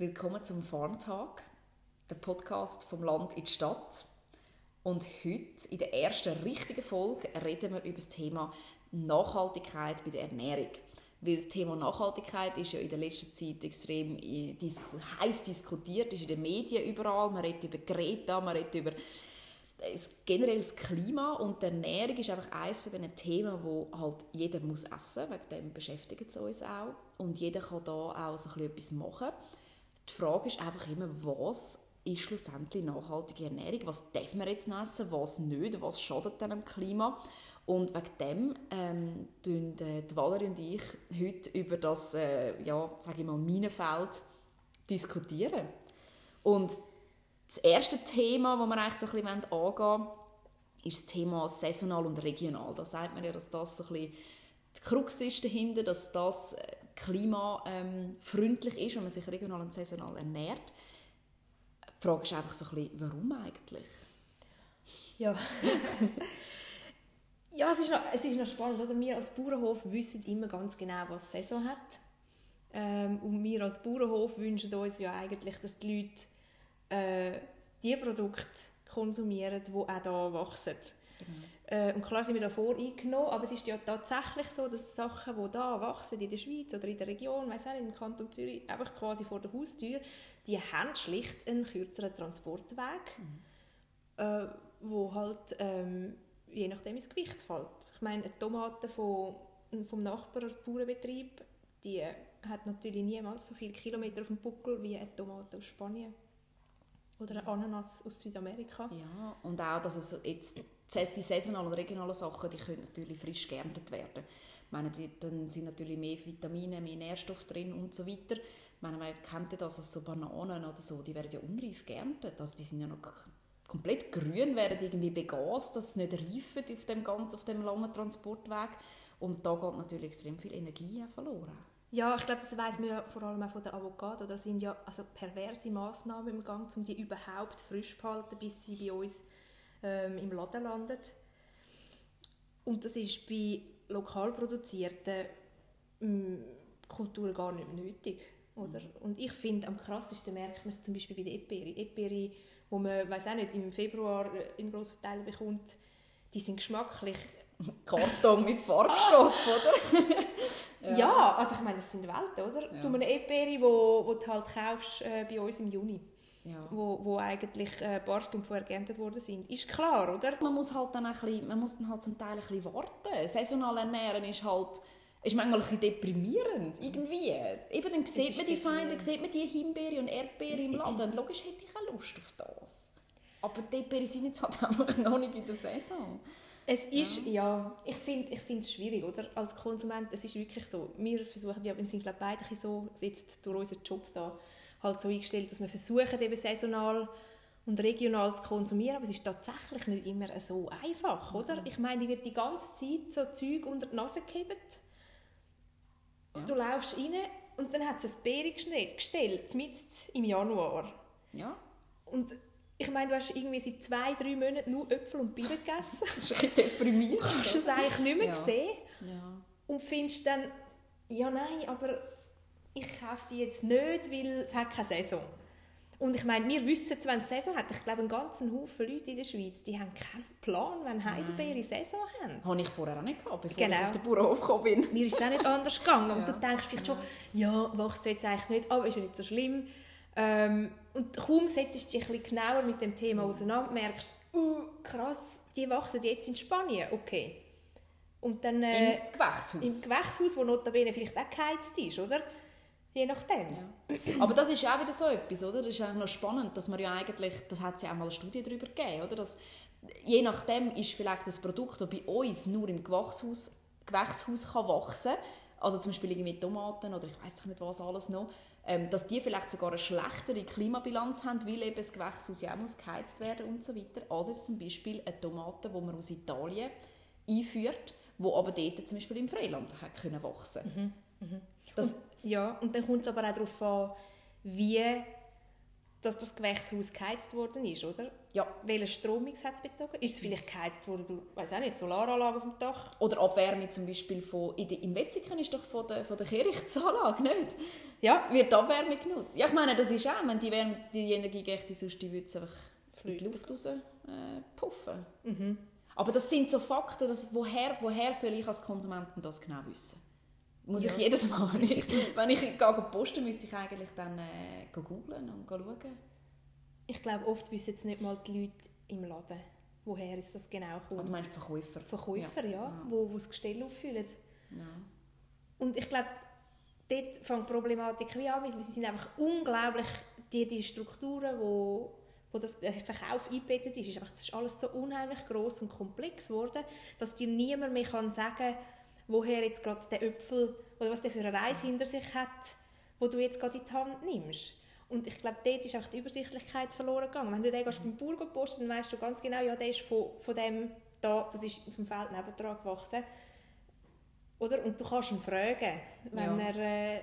Willkommen zum Farmtag, der Podcast vom Land in die Stadt. Und heute, in der ersten richtigen Folge, reden wir über das Thema Nachhaltigkeit bei der Ernährung. Weil das Thema Nachhaltigkeit ist ja in der letzten Zeit extrem äh, heiß diskutiert, ist in den Medien überall. Man redet über Greta, man redet über generell das Klima und die Ernährung ist einfach eines von diesen Themen, wo halt jeder muss essen, wegen dem beschäftigt es uns auch und jeder kann da auch so ein etwas machen. Die Frage ist einfach immer, was ist schlussendlich nachhaltige Ernährung? Was darf man jetzt essen, was nicht? Was schadet dem Klima? Und wegen dem ähm, die Valerie und ich heute über das, äh, ja, sage ich mal, Minenfeld diskutieren. Und das erste Thema, das wir eigentlich so ein bisschen angehen ist das Thema saisonal und regional. Da sagt man ja, dass das so ein bisschen die Krux ist dahinter, dass das äh, klimafreundlich ist, wenn man sich regional und saisonal ernährt. Die Frage ist einfach so ein bisschen, warum eigentlich? Ja. ja, es ist, noch, es ist noch spannend, oder? Wir als Bauernhof wissen immer ganz genau, was Saison hat. Ähm, und wir als Bauernhof wünschen uns ja eigentlich, dass die Leute äh, die Produkte konsumieren, die auch hier wachsen. Genau. Äh, und klar sind wir da voreingenommen, aber es ist ja tatsächlich so, dass Sachen, die hier wachsen, in der Schweiz oder in der Region, weiss auch nicht, im Kanton Zürich, einfach quasi vor der Haustür, die haben schlicht einen kürzeren Transportweg, mhm. äh, wo halt ähm, je nachdem ins Gewicht fällt. Ich meine, eine Tomate von, vom Nachbar, Bauernbetrieb, die hat natürlich niemals so viele Kilometer auf dem Buckel wie eine Tomate aus Spanien. Oder ein Ananas aus Südamerika. Ja, und auch, dass es jetzt die saisonalen und regionalen Sachen, die können natürlich frisch geerntet werden. Ich meine, die, dann sind natürlich mehr Vitamine, mehr Nährstoffe drin und so weiter. Ich meine, man kennt ja das, dass so Bananen oder so, die werden ja unreif geerntet. Also die sind ja noch komplett grün, werden irgendwie begast, dass sie nicht reifen auf dem, ganz, auf dem langen Transportweg. Und da geht natürlich extrem viel Energie verloren. Ja, ich glaube, das weiß man ja vor allem auch von den Avocado. Da sind ja also perverse Massnahmen im Gang, um die überhaupt frisch zu halten, bis sie bei uns ähm, im Laden landen. Und das ist bei lokal produzierten ähm, Kulturen gar nicht nötig. Oder? Und ich finde, am krassesten merkt man es zum Beispiel bei den Eperi. Eperi, wo man, weiß auch nicht, im Februar äh, im Grossverteiler bekommt, die sind geschmacklich Karton mit Farbstoff, oder? ja. ja. also ich meine, das sind Welten, oder? Ja. Zu einem Eperi, wo, wo du halt kaufst äh, bei uns im Juni. Ja. Wo, wo eigentlich äh, ein paar Stunden vorher geerntet worden sind. Ist klar, oder? Man muss halt dann ein bisschen, man muss dann halt zum Teil ein bisschen warten. Saisonal ernähren ist halt ist manchmal ein bisschen deprimierend, irgendwie. Eben, dann sieht man die Feinde, sieht man die Himbeere und Erdbeere im Laden. Logisch hätte ich auch Lust auf das. Aber die Erdbeere sind jetzt halt einfach noch nicht in der Saison. Es ist, ja, ja ich finde ich es schwierig, oder? Als Konsument, es ist wirklich so, wir versuchen ja, wir sind glaube beide so, jetzt durch unseren Job da, halt so eingestellt, dass wir versuchen eben saisonal und regional zu konsumieren, aber es ist tatsächlich nicht immer so einfach, oder? Mhm. Ich meine, die wird die ganze Zeit so Zeug unter die Nase gehebt und ja. du laufst rein und dann hat es ein Beere gestellt, mitten im Januar. Ja. Und ich meine, du hast irgendwie seit zwei, drei Monaten nur Äpfel und Birnen gegessen. das ist ein deprimierend. Du hast es eigentlich nicht mehr ja. gesehen. Ja. Und findest dann, ja nein, aber ich kaufe die jetzt nicht, weil es hat keine Saison. Und ich meine, wir wissen wenn es Saison hat, ich glaube, einen ganzen Haufen Leute in der Schweiz, die haben keinen Plan, wenn Heidelbeere Saison haben. Habe ich vorher auch nicht gehabt, bevor genau. ich auf den Bauernhof gekommen bin. Mir ist es auch nicht anders gegangen. ja. Und du denkst vielleicht schon, ja, wächst jetzt eigentlich nicht, aber ist ja nicht so schlimm. Ähm, und kaum setzt du dich ein genauer mit dem Thema auseinander, merkst uh, krass, die wachsen jetzt in Spanien, okay. Und dann, äh, Im Gewächshaus. Im Gewächshaus, wo notabene vielleicht auch geheizt ist, oder? Je nachdem. Ja. Aber das ist ja auch wieder so etwas, oder? Das ist auch noch spannend, dass man ja eigentlich, das hat es ja auch mal eine Studie darüber gegeben, oder? Dass, je nachdem ist vielleicht das Produkt, das bei uns nur im Gewächshaus, Gewächshaus kann wachsen kann, also zum Beispiel irgendwie Tomaten oder ich weiß nicht was alles noch, ähm, dass die vielleicht sogar eine schlechtere Klimabilanz haben, weil eben das Gewächshaus ja auch muss geheizt werden und so weiter, als jetzt zum Beispiel eine Tomate, die man aus Italien einführt, wo aber dort zum Beispiel im Freiland hat können wachsen mhm. Mhm. Das, und, ja, und dann kommt es aber auch darauf an, wie dass das Gewächshaus geheizt worden ist, oder? Ja. Welchen Strommix hat es bezogen? Ist es vielleicht geheizt worden durch, weiß auch nicht, Solaranlage auf dem Dach? Oder Abwärme zum Beispiel von, in, in Wetzikon ist doch von der, von der Kehrichtsanlage, nicht? Ja. Wird Abwärme genutzt? Ja, ich meine, das ist auch, wenn die, Wärme, die Energiegechte sonst, die würde es einfach in die Luft raus äh, puffen. Mhm. Aber das sind so Fakten, dass, woher, woher soll ich als Konsumentin das genau wissen? Muss Ja. ich jedes Mal, wenn ich, wenn ich gehe posten müsste ich eigentlich dann äh, googlen und schauen. Ich glaube, oft wissen es nicht mal die Leute im Laden, woher ist das genau Ah, kommt. du meinst Verkäufer? Verkäufer, ja, Ja. Wo, wo das Gestell auffüllen. Ja. Und ich glaube, dort fängt die Problematik wie an, weil sie sind einfach unglaublich, die, die Strukturen, wo, wo das, der Verkauf eingebettet ist, ist einfach, das ist alles so unheimlich groß und komplex geworden, dass dir niemand mehr kann sagen woher jetzt gerade der Äpfel oder was der für eine Reise hinter sich hat, wo du jetzt gerade in die Hand nimmst. Und ich glaube, dort ist einfach die Übersichtlichkeit verloren gegangen. Wenn du den gehst beim Bauer posten, dann weißt du ganz genau, ja, der ist von, von dem da, das ist dem Feld nebendran gewachsen. Oder? Und du kannst ihn fragen, wenn Ja. er äh,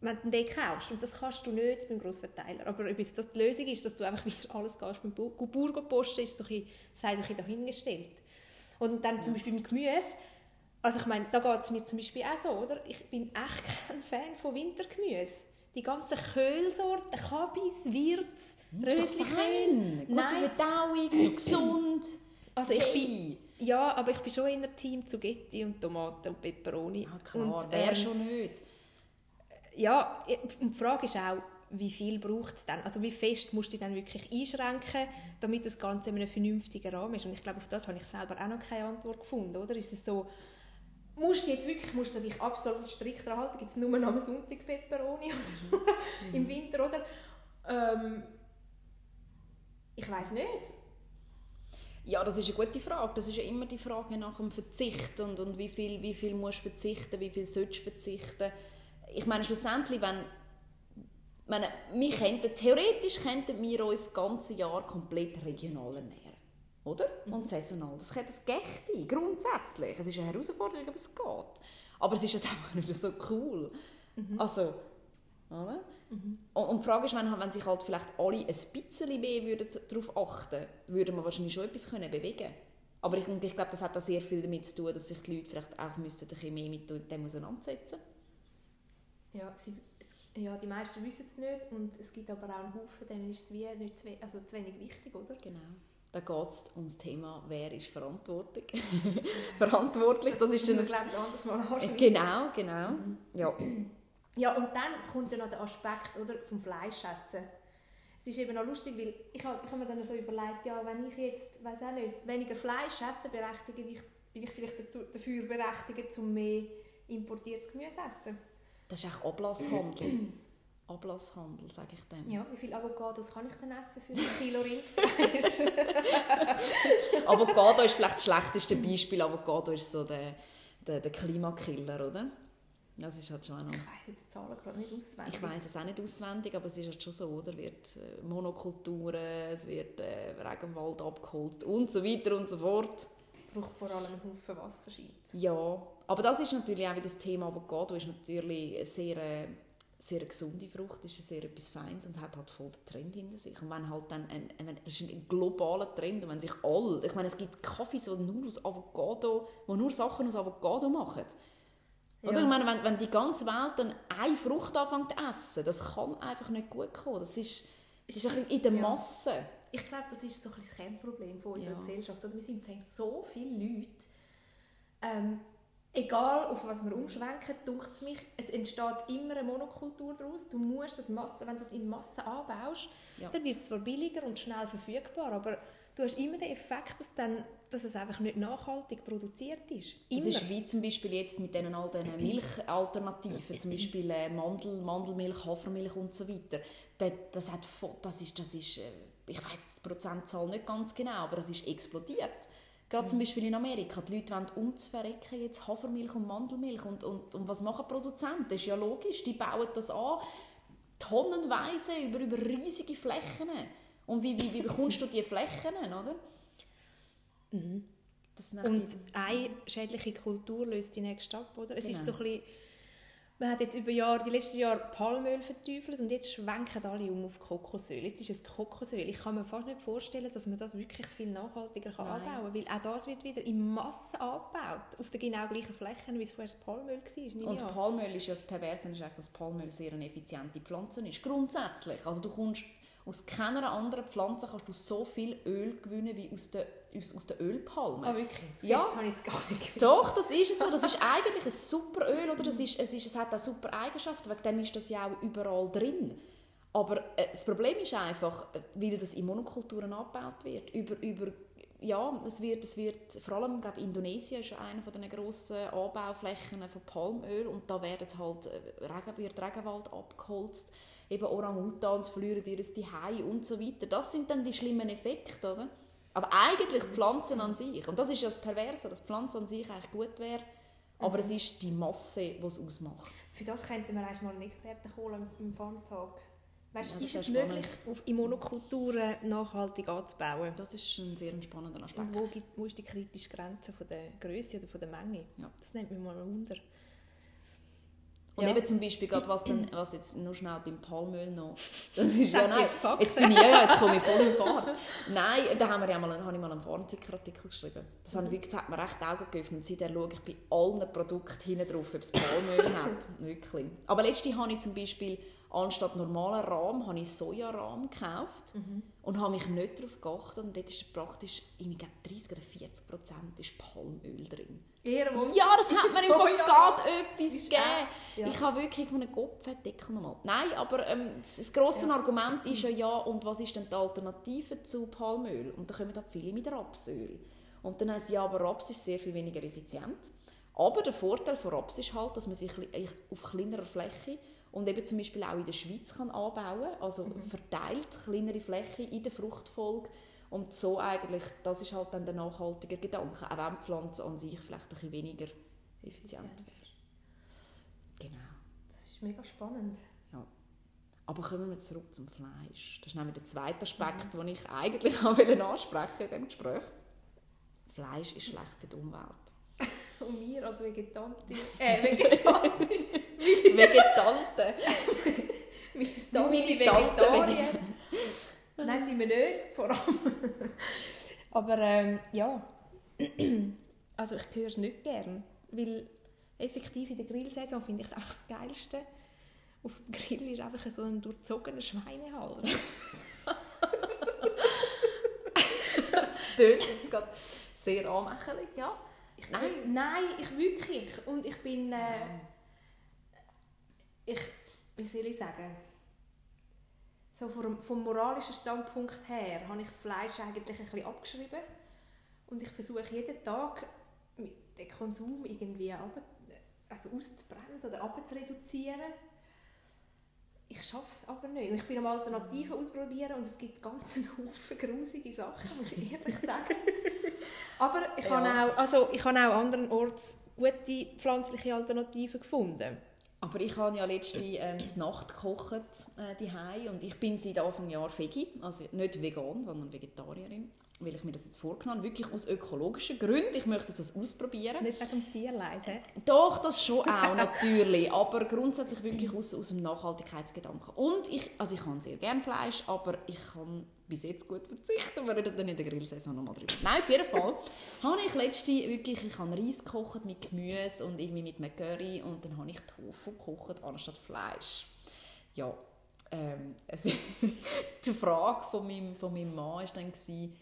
wenn du den kaufst. Und das kannst du nicht beim Grossverteiler. Aber ob jetzt das die Lösung ist, dass du einfach wieder alles gehst beim Bu- Gu- Bauer posten, ist so ein sei so ein bisschen dahingestellt. Und dann zum Beispiel mit Gemüse, also ich meine, da geht es mir zum Beispiel auch so, oder? Ich bin echt kein Fan von Wintergemüse. Die ganzen Köhlsorten, Kabis, doch Röslichkehl. Gute. Verdauung, so gesund. Also ich bin, Hey. ja, aber ich bin schon eher Team Zugetti und Tomaten und Peperoni. Ja, klar, und, wer ähm, schon nicht. Ja, und die Frage ist auch, wie viel braucht es dann? Also wie fest musst du dann wirklich einschränken, damit das Ganze in einem vernünftigen Rahmen ist? Und ich glaube, auf das habe ich selber auch noch keine Antwort gefunden, oder? Ist es so, musst du jetzt wirklich, musst du dich absolut strikt daran halten, gibt es nur noch am Sonntag Peperoni oder im Winter, oder? Ähm, ich weiß nicht. Ja, das ist eine gute Frage. Das ist ja immer die Frage nach dem Verzicht und, und wie, viel, wie viel musst du verzichten, wie viel sollst du verzichten. Ich meine, schlussendlich, wenn, wenn wir könnten, theoretisch könnten wir uns das ganze Jahr komplett regional ernähren. Oder? Und saisonal. Das, geht- das geht grundsätzlich. Es ist eine Herausforderung, aber es geht. Aber es ist halt einfach nicht so cool. Also, oder? Und, und die Frage ist, wenn, wenn sich halt vielleicht alle ein bisschen mehr würden darauf achten würden wir wahrscheinlich schon etwas können bewegen Aber ich, ich glaube, das hat auch sehr viel damit zu tun, dass sich die Leute vielleicht auch müssten ein bisschen mehr mit dem auseinandersetzen Ja, sie, ja, die meisten wissen es nicht und es gibt aber auch einen Haufen, denen ist es wie nicht zu, also zu wenig wichtig, oder? Genau. Da geht es um das Thema, wer ist verantwortlich. verantwortlich, das, ist dann das ein... glaube ich anders mal anschauen. Genau, genau. Ja. Ja, und dann kommt ja noch der Aspekt oder, vom Fleischessen. Es ist eben auch lustig, weil ich habe ich hab mir dann so überlegt, ja, wenn ich jetzt, weiß auch nicht, weniger Fleisch esse, berechtige ich, bin ich vielleicht dazu, dafür berechtigt, um mehr importiertes Gemüse zu essen. Das ist auch Ablasshandel. Ablasshandel, sage ich dem. Ja, wie viele Avocados kann ich denn essen für ein Kilo Rindfleisch? Avocado ist vielleicht das schlechteste Beispiel. Avocado ist so der, der, der Klimakiller, oder? Das ist halt schon auch noch... ich weiß jetzt die Zahlen gerade nicht auswendig. Ich weiß es auch nicht auswendig, aber es ist halt schon so, oder? Es wird äh, Monokulturen, es wird äh, Regenwald abgeholt und so weiter und so fort. braucht vor allem einen Haufen Wasser, scheint Ja, aber das ist natürlich auch wieder das Thema Avocado, ist natürlich sehr, äh, sehr gesunde Frucht, ist sehr etwas Feines und hat halt voll den Trend hinter sich. Und wenn halt dann, ein, ein, das ist ein globaler Trend und wenn sich alle, ich meine, es gibt Kaffees, die nur aus Avocado, die nur Sachen aus Avocado machen. Oder? Ja. Ich meine, wenn, wenn die ganze Welt dann eine Frucht anfängt zu essen, das kann einfach nicht gut kommen. Das ist, das ist ein in der Ja. Masse. Ich glaube, das ist so ein das Kernproblem von unserer Ja. Gesellschaft. Oder? Wir sind so viele Leute, ähm, egal auf was wir umschwenken, dunkt es mich, es entsteht immer eine Monokultur daraus. Du musst das Masse, wenn du es in Masse anbaust, Ja. dann wird es zwar billiger und schnell verfügbar, aber du hast immer den Effekt, dass, dann, dass es einfach nicht nachhaltig produziert ist. Das Immer. ist wie zum Beispiel jetzt mit diesen all diesen Milchalternativen, zum Beispiel äh, Mandel, Mandelmilch, Hafermilch und so weiter. Das, das, hat, das ist, das ist äh, ich weiß die Prozentzahl nicht ganz genau, aber das ist explodiert. Gerade zum Beispiel in Amerika, die Leute wollen umzuverrecken jetzt Hafermilch und Mandelmilch und, und, und was machen Produzenten? Das ist ja logisch, die bauen das an, tonnenweise über, über riesige Flächen. Und wie, wie, wie bekommst du diese Flächen, oder? Echt Und die- eine schädliche Kultur löst die nächste ab, oder? Es ist so Genau. ein bisschen, man hat jetzt über Jahre, die letzten Jahre Palmöl verteufelt und jetzt schwenken alle um auf Kokosöl. Jetzt ist es Kokosöl. Ich kann mir fast nicht vorstellen, dass man das wirklich viel nachhaltiger kann anbauen kann, weil auch das wird wieder in Masse angebaut, auf den genau gleichen Flächen, wie es vorher das Palmöl war. Und Palmöl ist ja das Perverse, ist dass Palmöl sehr eine effiziente Pflanze ist. Grundsätzlich. Also du kommst aus keiner anderen Pflanze kannst du so viel Öl gewinnen wie aus der, aus, aus der Ölpalme. Ah, wirklich? Das, ja. ist, das habe ich jetzt gar nicht gewusst. Doch, das ist so. Das ist eigentlich ein super Öl. Oder? Das ist, es, ist, es hat auch super Eigenschaften, wegen dem ist das ja auch überall drin. Aber äh, das Problem ist einfach, weil das in Monokulturen angebaut wird, über, über ja, es wird, es wird vor allem, glaube Indonesien ist eine von den grossen Anbauflächen von Palmöl und da werden halt, äh, Regen, wird Regenwald abgeholzt eben Orang-Utans verlieren ihr Zuhause und so weiter. Das sind dann die schlimmen Effekte, oder? Aber eigentlich Pflanzen an sich, und das ist ja das Perverse, dass Pflanzen an sich eigentlich gut wäre, aber mhm. es ist die Masse, die es ausmacht. Für das könnten wir eigentlich mal einen Experten holen im Farmtag. Weißt, ja, ist es möglich, auf, in Monokulturen nachhaltig anzubauen? Das ist ein sehr spannender Aspekt. Und wo, gibt, wo ist die kritische Grenze von der Größe oder von der Menge? Ja. Das nimmt mich mal wunder. Und ja. eben zum Beispiel gerade was, dann, was jetzt nur schnell beim Palmöl noch, das ist ja nein, jetzt bin ich ja, jetzt komme ich voll in Fahrt. Nein, da haben wir ja mal, habe ich mal einen Farmticker-Artikel geschrieben. Das, mhm. wirklich, hat mir recht die Augen geöffnet. Seitdem schaue ich bei allen Produkten hinten drauf, ob es Palmöl hat, wirklich. Aber letztens habe ich zum Beispiel anstatt normalen Rahm habe ich Sojarahm gekauft mhm. und habe mich nicht darauf geachtet und dort ist praktisch ich glaube 30 oder 40 Prozent ist Palmöl drin. Ja, das hat mir im Fall etwas gegeben. Ja. Ich habe wirklich einen Kopfdeckel nochmal. Nein, aber ähm, das, grosse ja. Argument ist ja, ja, und was ist denn die Alternative zu Palmöl? Und da kommen halt viele mit Rapsöl. Und dann heißt ja, aber Raps ist sehr viel weniger effizient. Aber der Vorteil von Raps ist halt, dass man sich auf kleinerer Fläche und eben zum Beispiel auch in der Schweiz kann anbauen also mhm. verteilt kleinere Flächen in der Fruchtfolge und so eigentlich, das ist halt dann der nachhaltige Gedanke, auch wenn die Pflanze an sich vielleicht ein bisschen weniger effizient wäre. Genau. Das ist mega spannend. Ja. Aber kommen wir zurück zum Fleisch. Das ist nämlich der zweite Aspekt, mhm. den ich eigentlich ansprechen in diesem Gespräch. Fleisch ist schlecht für die Umwelt. Und wir als Vegetantin, äh, Vegetantin, Vegetanten. Militante Vegetarier. Nein, sind wir nicht, vor allem. Aber ähm, ja, also ich höre es nicht gern, weil effektiv in der Grillsaison finde ich es einfach das Geilste. Auf dem Grill ist einfach so ein durchzogener Schweinehals. das tönt jetzt gerade sehr anmächelig, ja. Ich, nein. nein, ich wirklich. Und ich bin... Äh, ich, wie soll ich sagen, so vom, vom moralischen Standpunkt her habe ich das Fleisch eigentlich ein bisschen abgeschrieben und ich versuche jeden Tag den Konsum irgendwie runter, also auszubremsen oder abzureduzieren. Ich schaffe es aber nicht. Ich bin am Alternativen ausprobieren und es gibt ganz einen Haufen grusige Sachen, muss ich ehrlich sagen. aber ich, ja. habe auch, also ich habe auch andernorts gute pflanzliche Alternativen gefunden. Aber ich habe ja letzte ähm, Nacht gekocht äh, und ich bin seit Anfang Jahr Veggie, also nicht vegan, sondern Vegetarierin, weil ich mir das jetzt vorgenommen habe, wirklich aus ökologischen Gründen. Ich möchte das ausprobieren. Nicht wegen dem Tierleid, he? Doch, das schon auch, natürlich, aber grundsätzlich wirklich aus, aus dem Nachhaltigkeitsgedanken. Und ich, also ich kann sehr gerne Fleisch, aber ich kann bis jetzt gut verzichten. Wir reden dann in der Grillsaison nochmal drüber. Nein, auf jeden Fall habe ich letzte wirklich, ich habe Reis gekocht mit Gemüse und irgendwie mit einem Curry und dann habe ich Tofu gekocht anstatt Fleisch. Ja, ähm, also die Frage von meinem, von meinem Mann war dann, gewesen,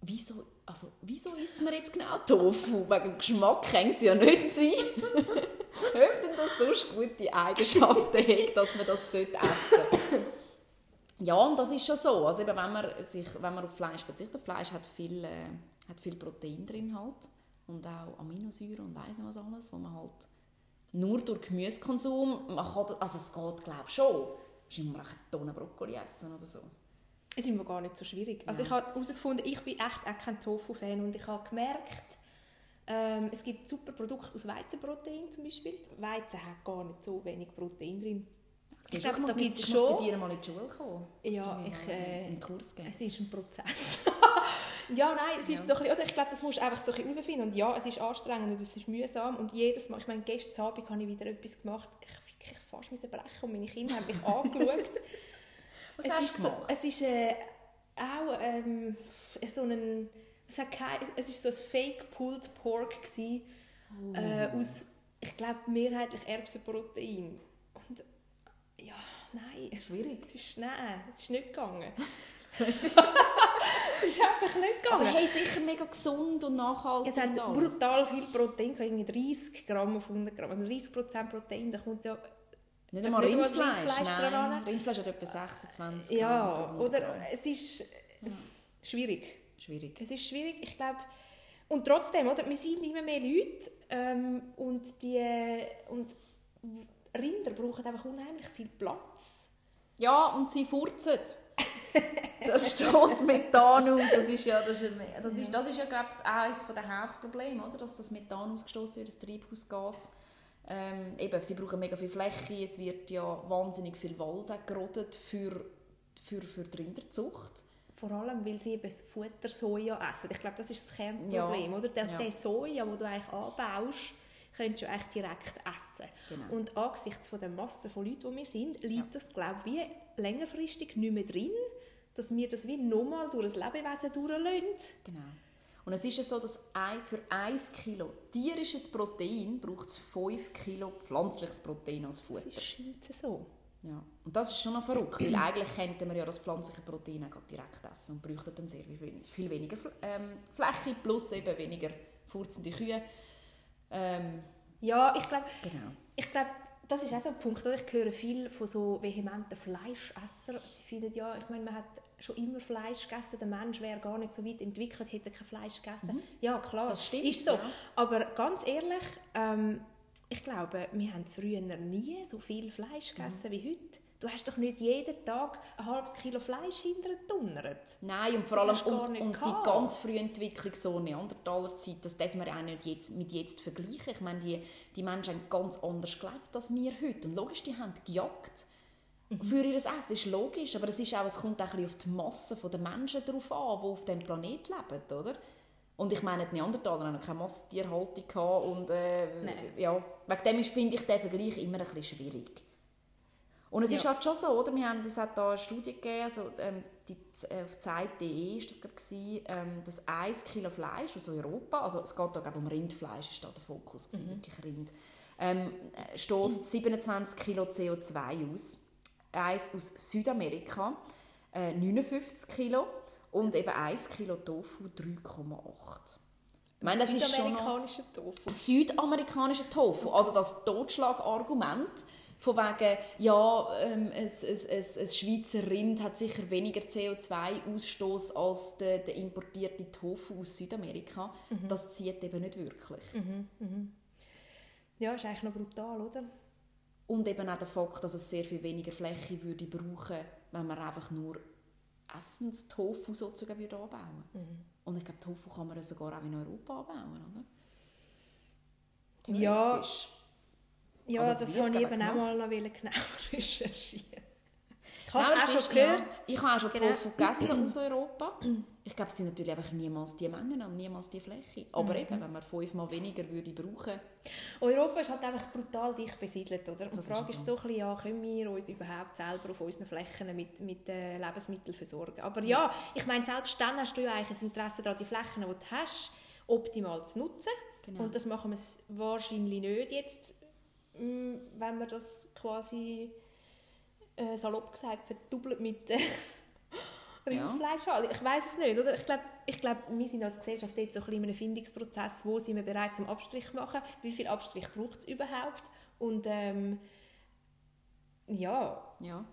wieso, also, wieso isst man jetzt genau Tofu? Wegen dem Geschmack kann es ja nicht sein. Ob denn das sonst gute Eigenschaften dass man das essen sollte. Ja, und das ist schon so. Also eben, wenn, man sich, wenn man auf Fleisch verzichtet, Fleisch hat viel, äh, hat viel Protein drin halt und auch Aminosäuren und weiss nicht was alles, wo man halt nur durch Gemüsekonsum, man kann, also es geht glaube ich schon, man auch eine Tonne Brokkoli essen oder so. Es ist mir gar nicht so schwierig. Also ich habe herausgefunden, ich bin echt auch kein Tofu-Fan und ich habe gemerkt, ähm, es gibt super Produkte aus Weizenprotein zum Beispiel. Weizen hat gar nicht so wenig Protein drin. Ich glaube, da gibt es schon... bei dir mal in die Schule kommen. Ja, ich... Äh, einen Kurs geben. Es ist ein Prozess. Ja, nein, es ist so ein bisschen, oder ich glaube, das musst du einfach so ein bisschen herausfinden. Und ja, es ist anstrengend und es ist mühsam. Und jedes Mal, ich meine, gestern Abend habe ich wieder etwas gemacht, ich wirklich fast müssen brechen und meine Kinder haben mich angeschaut. Was es hast ist du so, gemacht? es ist äh, auch ähm, so ein, es, hat kein, es ist so ein Fake Pulled Pork gewesen, Oh. äh, aus, ich glaube, mehrheitlich Erbsenprotein. Ja, nein. Schwierig. Es ist, nein, es ist nicht gegangen. es ist einfach nicht Aber gegangen. hey, sicher mega gesund und nachhaltig Es hat brutal viel Protein, irgendwie 30 Gramm auf 100 Gramm. Also 30 Prozent Protein, da kommt ja... Nicht einmal Rindfleisch. Rindfleisch Nein, dran. Rindfleisch hat etwa 26 Ja, Gramm 100 oder es ist schwierig. Schwierig. Es ist schwierig, ich glaube... Und trotzdem, oder, wir sind immer mehr Leute ähm, und die und Rinder brauchen einfach unheimlich viel Platz. Ja, und sie furzen. Das stößt Methan aus. Das ist ja, das ist, ja- das ist, das ist ja glaube ich, eines der Hauptprobleme, oder? dass das Methan ausgestoßen wird, das Treibhausgas. Ähm, eben, sie brauchen mega viel Fläche, es wird ja wahnsinnig viel Wald gerodet für, für, für die Rinderzucht. Vor allem, weil sie eben das Futter Soja essen. Ich glaube, das ist das Kernproblem, Ja. oder? Der, Ja. der Soja, den du eigentlich anbaust, könntest du eigentlich direkt essen. Genau. Und angesichts von der Masse von Leuten, die wir sind, liegt das, glaube ich, wie längerfristig nicht mehr drin, dass wir das wie nochmal durch ein Lebewesen durchlösen. Genau. Und es ist ja so, dass ein, für 1 Kilo tierisches Protein braucht es 5 Kilo pflanzliches Protein als Das Futter. ist scheint so. Ja. Und das ist schon noch verrückt, weil eigentlich könnten wir ja das pflanzliche Protein auch direkt essen und bräuchten dann sehr viel, weniger ähm, Fläche plus eben weniger furzende Kühe. Ähm, Ja, ich glaube, genau. ich glaube, das ist auch so ein Punkt, oder? Ich höre viel von so vehementen Fleischessern. Sie finden ja, ich meine, man hat schon immer Fleisch gegessen, der Mensch wäre gar nicht so weit entwickelt, hätte kein Fleisch gegessen. Ja, klar, Mhm. Das stimmt, ist so. ja. Aber ganz ehrlich, ähm, ich glaube, wir haben früher nie so viel Fleisch gegessen wie heute. Du hast doch nicht jeden Tag ein halbes Kilo Fleisch hintergedonnert. Nein, und vor Das allem und, und die ganz frühe Entwicklung, so Neandertaler Zeit, das darf man auch nicht jetzt, mit jetzt vergleichen. Ich meine, die, die Menschen haben ganz anders gelebt als wir heute. Und logisch, die haben gejagt Mhm. für ihr Essen. Das ist logisch, aber es, ist auch, es kommt auch ein bisschen auf die Masse der Menschen drauf an, die auf diesem Planet leben, oder? Und ich meine, die Neandertaler haben keine Massentierhaltung und äh, ja, wegen dem finde ich den Vergleich immer ein bisschen schwierig. Und es ist Ja. halt schon so, oder? Wir haben, es hat da eine Studie gegeben, also, ähm, die, äh, auf Zeit.de ist das, glaub gewesen, ähm, dass 1 Kilo Fleisch aus Europa, also es geht da glaub, um Rindfleisch, ist da der Fokus, gewesen, wirklich Rind, ähm, äh, stößt 27 Kilo CO2 aus. Eins aus Südamerika, äh, 59 Kilo und eben 1 Kilo Tofu 3,8. Ich meine, das ist schon noch Tofu. südamerikanischer Tofu. Also das Totschlagargument von wegen, ja, ähm, ein, ein, ein, Schweizer Rind hat sicher weniger CO2-Ausstoß als der, der importierte Tofu aus Südamerika, das zieht eben nicht wirklich. Ja, ist eigentlich noch brutal, oder? Und eben auch der Fakt, dass es sehr viel weniger Fläche würde brauchen, wenn man einfach nur Essenstofu sozusagen würde anbauen Und ich glaube, Tofu kann man sogar auch in Europa anbauen, oder? Ja. Ja, Also das wollte ich eben auch mal noch genau recherchieren. Ich habe auch schon gehört. Ja. Ich habe auch schon Genau. Tofu gegessen aus Europa. Ich glaube, es sind natürlich einfach niemals die Mengen und niemals die Fläche. Aber Mhm. eben, wenn man fünfmal weniger würde brauchen, Europa ist halt einfach brutal dicht besiedelt, oder? Und Das die Frage ist ist so. so ein bisschen, ja, können wir uns überhaupt selber auf unseren Flächen mit, mit äh, Lebensmitteln versorgen? Aber ja, ich meine, selbst dann hast du ja eigentlich ein Interesse daran, die Flächen, die du hast, optimal zu nutzen. Genau. Und das machen wir wahrscheinlich nicht jetzt, wenn wir das quasi äh, salopp gesagt verdoppelt mit äh, Ja. Rindfleisch haben. Ich weiß es nicht, oder? Ich glaube, ich glaub, wir sind als Gesellschaft jetzt so ein bisschen in einem Findungsprozess, wo sind wir bereit zum Abstrich zu machen, wie viel Abstrich braucht es überhaupt und ähm, ja, ja.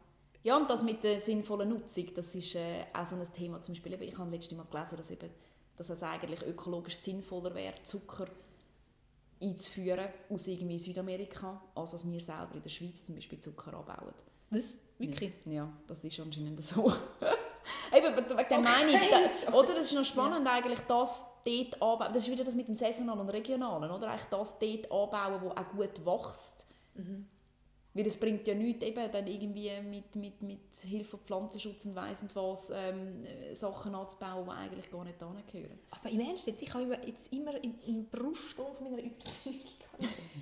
Ja, und das mit der sinnvollen Nutzung, das ist äh, auch so ein Thema. Zum Beispiel, ich habe letztes Mal gelesen, dass, eben, dass es eigentlich ökologisch sinnvoller wäre, Zucker einzuführen aus irgendwie Südamerika, als dass wir selber in der Schweiz zum Beispiel Zucker anbauen. was? Wirklich? Ja, ja, das ist anscheinend so. Eben, wegen dem meine ich, das, oder? Das ist noch spannend eigentlich, das dort anbauen. Das ist wieder das mit dem Saisonalen und Regionalen, oder? Eigentlich das dort anbauen, wo auch gut wächst. Mhm. Weil es bringt ja nichts, eben dann irgendwie mit, mit, mit Hilfe von Pflanzenschutz und weiss nicht was ähm, Sachen anzubauen, die eigentlich gar nicht hingehören. Aber im Ernst, jetzt, ich habe jetzt immer im, im Brustton von meiner Überzeugung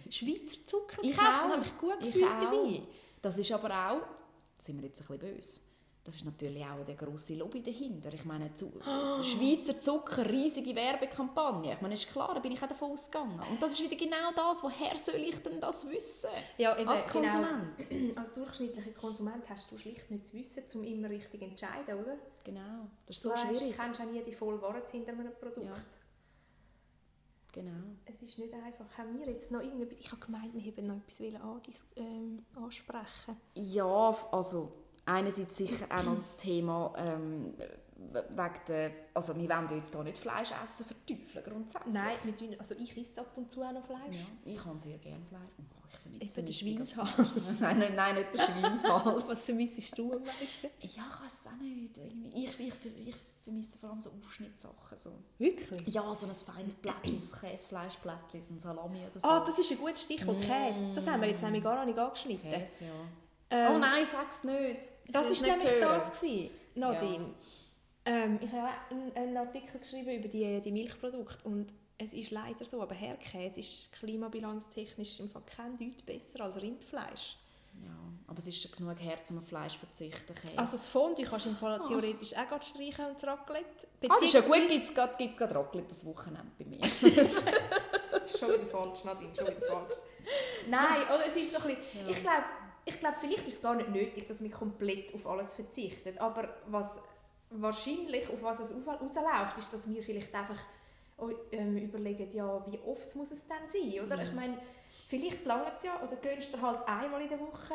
Schweizer Zucker Ich gekauft und habe mich gut Ich gefühlt dabei. Das ist aber auch, sind wir jetzt ein bisschen böse, das ist natürlich auch der grosse Lobby dahinter. Ich meine, zu, der Schweizer Zucker, riesige Werbekampagne. Ich meine, ist klar, da bin ich auch davon ausgegangen. Und das ist wieder genau das, woher soll ich denn das wissen? Ja, eben, Als Konsument. Genau. Als durchschnittlicher Konsument hast du schlicht nicht zu wissen, um immer richtig zu entscheiden, oder? Genau, das ist Du so weißt, schwierig. kennst auch nie die volle Wahrheit hinter einem Produkt. Ja. Genau. Es ist nicht einfach. Haben wir jetzt noch irgendetwas... Ich habe gemeint, wir hätten noch etwas wollen ähm, ansprechen Ja, also einerseits sicher auch noch das Thema ähm, wegen der, also wir wollen ja jetzt hier nicht Fleisch essen verteufeln grundsätzlich. Nein, wir also ich esse ab und zu auch noch Fleisch. Ja, ich habe sehr gerne Fleisch. Oh, ich der vermisse ich Schweinshals. nein, nein, nein, nicht der Schweinshals. Was vermisst du am meisten? ja, ich weiß es auch nicht. Ich, ich, ich vermisse vor allem so Aufschnittsachen. So. Wirklich? Ja, so ein feines Blättchen, ein Käsefleischblättchen, so ein Salami oder so. Ah, das ist ein gutes Stichwort, Käse. Das haben wir jetzt nämlich gar noch nicht angeschnitten. Käse, ja. Ähm, oh nein, sag's nicht. Das war nämlich hören. das, gewesen, Nadine. Ähm, ich habe einen, einen Artikel geschrieben über die, die Milchprodukte und es ist leider so, aber Herkäse ist klimabilanztechnisch im Fall kein Deut besser als Rindfleisch. Ja, aber es ist schon genug Herz, um auf Fleisch zu verzichten. Käse. Also das Fondue kannst du im Fall theoretisch auch gerade streichen und das Raclette. ah, das ist ja gut, gibt es gerade, Raclette das Wochenende bei mir. Schon wieder falsch, Nadine, schon wieder falsch. Nein, oder es ist so ein bisschen, ich glaube, ich glaube, vielleicht ist es gar nicht nötig, dass wir komplett auf alles verzichten. Aber was wahrscheinlich, auf was es rausläuft, ist, dass wir vielleicht einfach ähm, überlegen, ja, wie oft muss es denn sein, oder? Ich meine, vielleicht lange es ja, oder gönnst du halt einmal in der Woche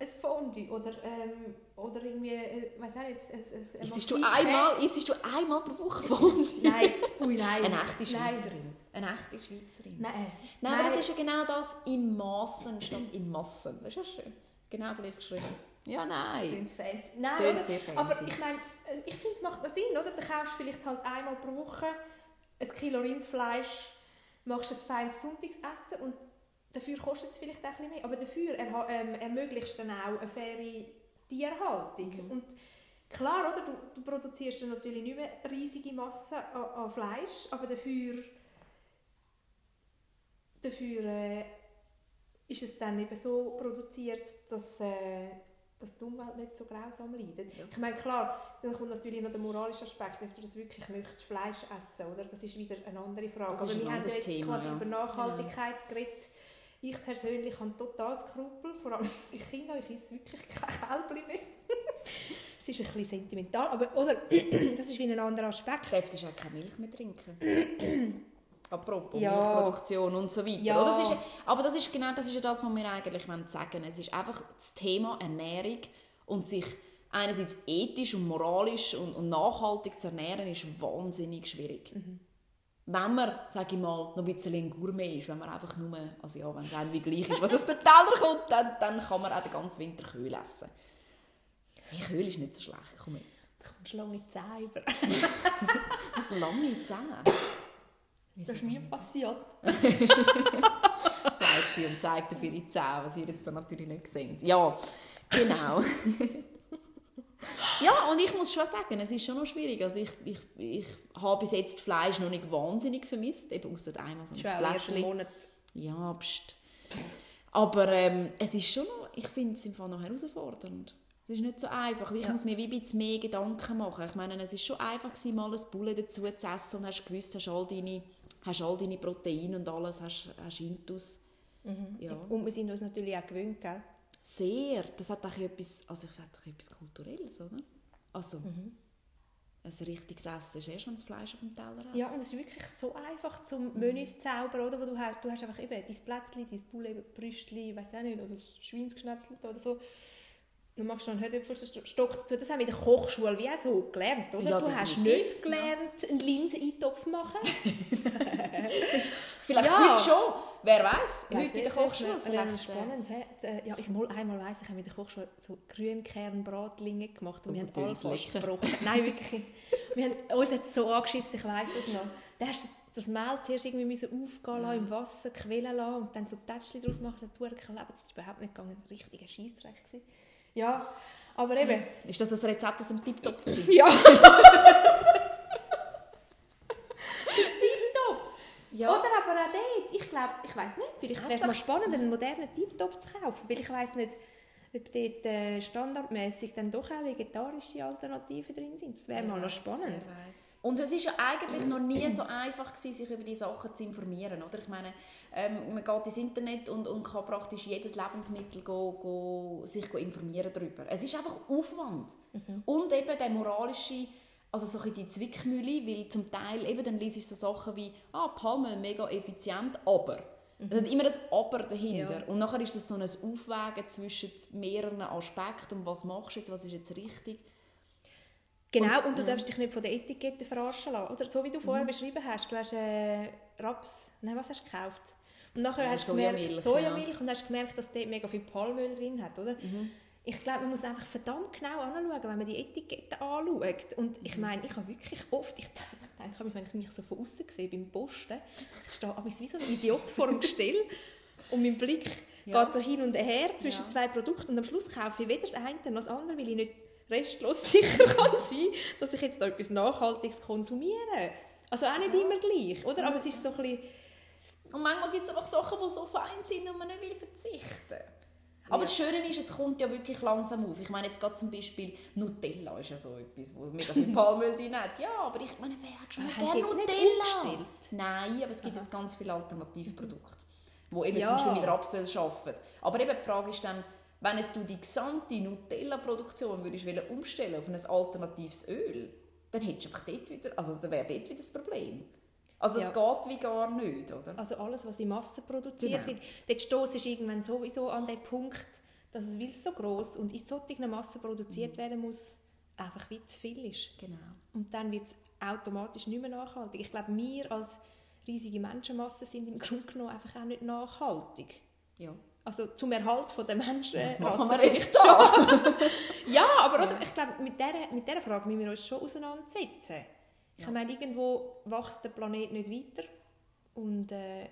ein Fondue oder, ähm, oder irgendwie, äh, weiß auch nicht, ein, ein, ein Isst du, einmal, isst du einmal pro Woche Fondue? Nein, ui, nein. Eine echte Nein. Schweizerin. Eine echte Schweizerin. Nein. Nein, aber das ist ja genau das, in Massen statt in Massen. Das ist ja schön. Genau gleich geschrieben. Ja, nein. Klingt fancy. Nein, oder? sehr fancy. aber ich meine, ich finde, es macht noch Sinn, oder? Du kaufst vielleicht halt einmal pro Woche ein Kilo Rindfleisch, machst ein feines Sonntagsessen und dafür kostet es vielleicht auch ein bisschen mehr. Aber dafür erha- ähm, ermöglichst dann auch eine faire Tierhaltung. Mhm. Und klar, oder? Du, du produzierst dann natürlich nicht mehr riesige Massen an, an Fleisch, aber dafür, dafür äh, ist es dann eben so produziert, dass, äh, dass die Umwelt nicht so grausam leidet. Ja. Ich meine, klar, dann kommt natürlich noch der moralische Aspekt, ob du das wirklich möchtest, Fleisch essen, oder? Das ist wieder eine andere Frage. Das Aber wir haben jetzt Thema, quasi ja. über Nachhaltigkeit geredet. Ich persönlich habe total Skrupel, vor allem die Kinder, ich esse wirklich kein Kälbchen mehr. Es ist ein bisschen sentimental, aber oder, das ist wie ein anderer Aspekt. Du auch keine Milch mehr trinken. Apropos Ja. Milchproduktion und so weiter. Ja. Oder? Das ist, aber das ist genau das, ist ja das, was wir eigentlich wollen sagen Es ist einfach das Thema Ernährung und sich einerseits ethisch und moralisch und, und nachhaltig zu ernähren, ist wahnsinnig schwierig. Mhm. Wenn man, sage ich mal, noch ein bisschen ein Gourmet ist, wenn man einfach nur, also ja, wenn es irgendwie gleich ist, was auf den Teller kommt, dann, dann kann man auch den ganzen Winter Köhl essen. Hey, Köhl ist nicht so schlecht, komm jetzt. Da kommst du lange Zähne über. Das lange Zähne. Das ist mir passiert. sagt sie und zeigt auf ihre Zähne, was ihr jetzt da natürlich nicht seht. Ja, genau. ja, und ich muss schon sagen, es ist schon noch schwierig. Also ich, ich, ich habe bis jetzt Fleisch noch nicht wahnsinnig vermisst, eben außer einmal so Das ein Blättchen. Ja, pst. Aber ähm, es ist schon noch, ich finde es im Fall noch herausfordernd. Es ist nicht so einfach. Ich Ja. muss mir wie ein bisschen mehr Gedanken machen. Ich meine, es ist schon einfach gewesen, mal ein Bulle dazu zu essen und hast gewusst, hast all deine, hast all deine Proteine und alles, hast, hast Intus. Ja. Und wir sind uns natürlich auch gewöhnt, gell? Sehr. Das hat auch etwas, also ich finde, auch etwas Kulturelles, oder? Also, Mhm. ein richtiges Essen ist erst, wenn das Fleisch auf dem Teller hat. Ja, und es ist wirklich so einfach zum Mhm. Menüs zu zaubern, oder? Wo du, hast, du hast einfach eben dein Plätzchen, dein Poulet, Brüstchen, weiß auch nicht, oder das Schweinsgeschnetzelt oder so. Du machst noch einen Herdöpfelstock dazu. Das haben wir in der Kochschule wie auch so gelernt, oder? Ja, du hast nicht gelernt, einen Linseneintopf machen. Vielleicht Ja. heute schon. Wer weiß? Heute in der Kochschule. Vielleicht, spannend. Äh, Ja, ich mal einmal weiss, ich habe in der Kochschule so Grünkernbratlinge gemacht und Oh, wir haben klingt alle gebrochen. Nein, wirklich. Wir haben, uns hat es so angeschissen, ich weiss es noch. Da hast du das Mehl zuerst irgendwie müssen aufgehen lassen, im Wasser quellen lassen und dann so Tätschchen daraus machen, das hat. Das ist überhaupt nicht gegangen, richtiger Scheissdreck gewesen. Ja, aber eben... Ist das ein Rezept aus dem Tiptopf? Ja. Tiptopf. Ja. Oder aber auch dort, ich glaube, ich weiß nicht, vielleicht wäre es mal spannend, einen modernen Tiptopf zu kaufen, weil ich weiß nicht, ob dort äh, standardmäßig dann doch auch vegetarische Alternativen drin sind. Das wäre mal noch spannend. Wer weiss. Und es ist ja eigentlich noch nie so einfach gewesen, sich über die Sachen zu informieren, oder? Ich meine, ähm, man geht ins Internet und, und kann praktisch jedes Lebensmittel go, go, sich go informieren darüber. Es ist einfach Aufwand. Und eben der moralische, also so ein die Zwickmühle, weil zum Teil eben dann liest ich so Sachen wie, ah, Palme mega effizient, aber. Es hat immer ein Aber dahinter. Ja. Und nachher ist es so ein Aufwägen zwischen mehreren Aspekten und was machst du jetzt, was ist jetzt richtig. Genau, und, du darfst dich nicht von der Etikette verarschen lassen. Oder so wie du Mhm. vorher beschrieben hast, du hast äh, Raps, nein, was hast du gekauft? Und nachher Ja, hast du Sojamilch, gemerkt, ja. Sojamilch und hast gemerkt, dass dort mega viel Palmöl drin hat, oder? Mhm. Ich glaube, man muss einfach verdammt genau anschauen, wenn man die Etikette anschaut. Und ich Mhm. meine, ich habe wirklich oft, ich denke, wenn ich mich so von außen sehe, beim Posten, ich stehe amigs wie so ein Idiot vor dem Gestell und mein Blick Ja. geht so hin und her zwischen Ja. zwei Produkten und am Schluss kaufe ich weder das eine noch das andere, weil ich nicht restlos sicher kann sein dass ich jetzt da etwas Nachhaltiges konsumiere. Also auch nicht immer gleich, oder? Aber es ist so ein bisschen... Und manchmal gibt es einfach Sachen, die so fein sind und man nicht will verzichten aber das Schöne ist, es kommt ja wirklich langsam auf. Ich meine, jetzt gerade zum Beispiel Nutella ist ja so etwas, wo mega viel Palmöl drin hat. Ja, aber ich meine, wer hat schon mal gerne Nutella? Nein, aber es gibt jetzt ganz viele Alternativprodukte, die eben Ja. zum Beispiel mit Rapsöl arbeiten. Aber eben die Frage ist dann, wenn jetzt du die gesamte Nutella-Produktion würdest umstellen auf ein alternatives Öl, dann hättest du einfach dort wieder, also dann wäre dort wieder das Problem. Also es geht wie gar nicht, oder? Also alles, was in Masse produziert Genau. wird. Dort stoßt irgendwann sowieso an den Punkt, dass es, weil es so gross und in solcher Masse produziert werden muss, einfach wie zu viel ist. Genau. Und dann wird es automatisch nicht mehr nachhaltig. Ich glaube, wir als riesige Menschenmasse sind im Grunde genommen einfach auch nicht nachhaltig. Ja. Also zum Erhalt von der Menschen. Was äh, machen wir vielleicht da? ja, aber Oder, ich glaube, mit dieser, mit dieser Frage müssen wir uns schon auseinandersetzen. Ich Ja. meine, irgendwo wächst der Planet nicht weiter. Und äh,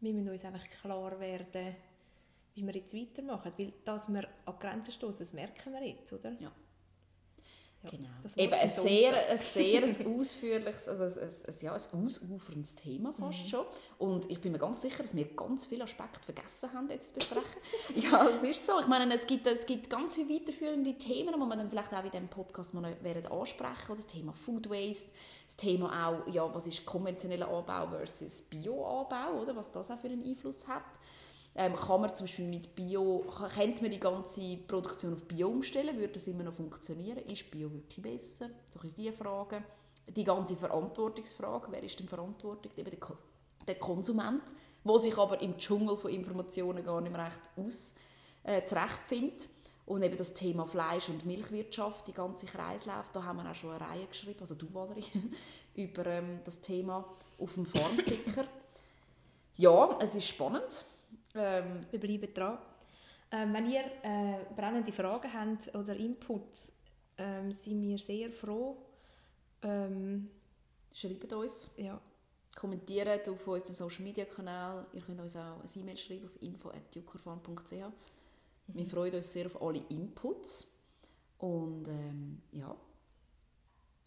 wir müssen uns einfach klar werden, wie wir jetzt weitermachen. Weil, dass wir an Grenzen stoßen, das merken wir jetzt, oder? Ja. Ja, Genau. das Eben ein sehr, ein sehr ein ausführliches, also ein, ein, ja, ein ausuferndes Thema fast Mhm. schon. Und ich bin mir ganz sicher, dass wir ganz viele Aspekte vergessen haben, jetzt zu besprechen. ja, es ist so. Ich meine, es gibt, es gibt ganz viele weiterführende Themen, die wir dann vielleicht auch in diesem Podcast mal werden ansprechen. Das Thema Food Waste, das Thema auch, ja, was ist konventioneller Anbau versus Bioanbau, oder? was das auch für einen Einfluss hat. Ähm, kann man zum Beispiel mit Bio, könnte man die ganze Produktion auf Bio umstellen, würde das immer noch funktionieren? Ist Bio wirklich besser? So ist die Frage. Die ganze Verantwortungsfrage, wer ist denn verantwortlich? Eben der, der Konsument, der sich aber im Dschungel von Informationen gar nicht mehr recht aus, äh, zurechtfindet. Und eben das Thema Fleisch- und Milchwirtschaft, die ganze Kreislauf, da haben wir auch schon eine Reihe geschrieben, also du Valerie, über ähm, das Thema auf dem Farmticker. ja, es ist spannend. Ähm, Wir bleiben dran. Ähm, wenn ihr äh, brennende Fragen habt oder Inputs, ähm, sind wir sehr froh. Ähm, schreibt uns, ja. kommentiert auf unseren Social Media Kanal. Ihr könnt uns auch eine E-Mail schreiben auf info@juckerfarm.ch. Wir freuen uns sehr auf alle Inputs und ähm, ja,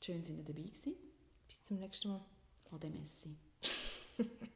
schön sind ihr dabei gewesen. Bis zum nächsten Mal. Ade Messi.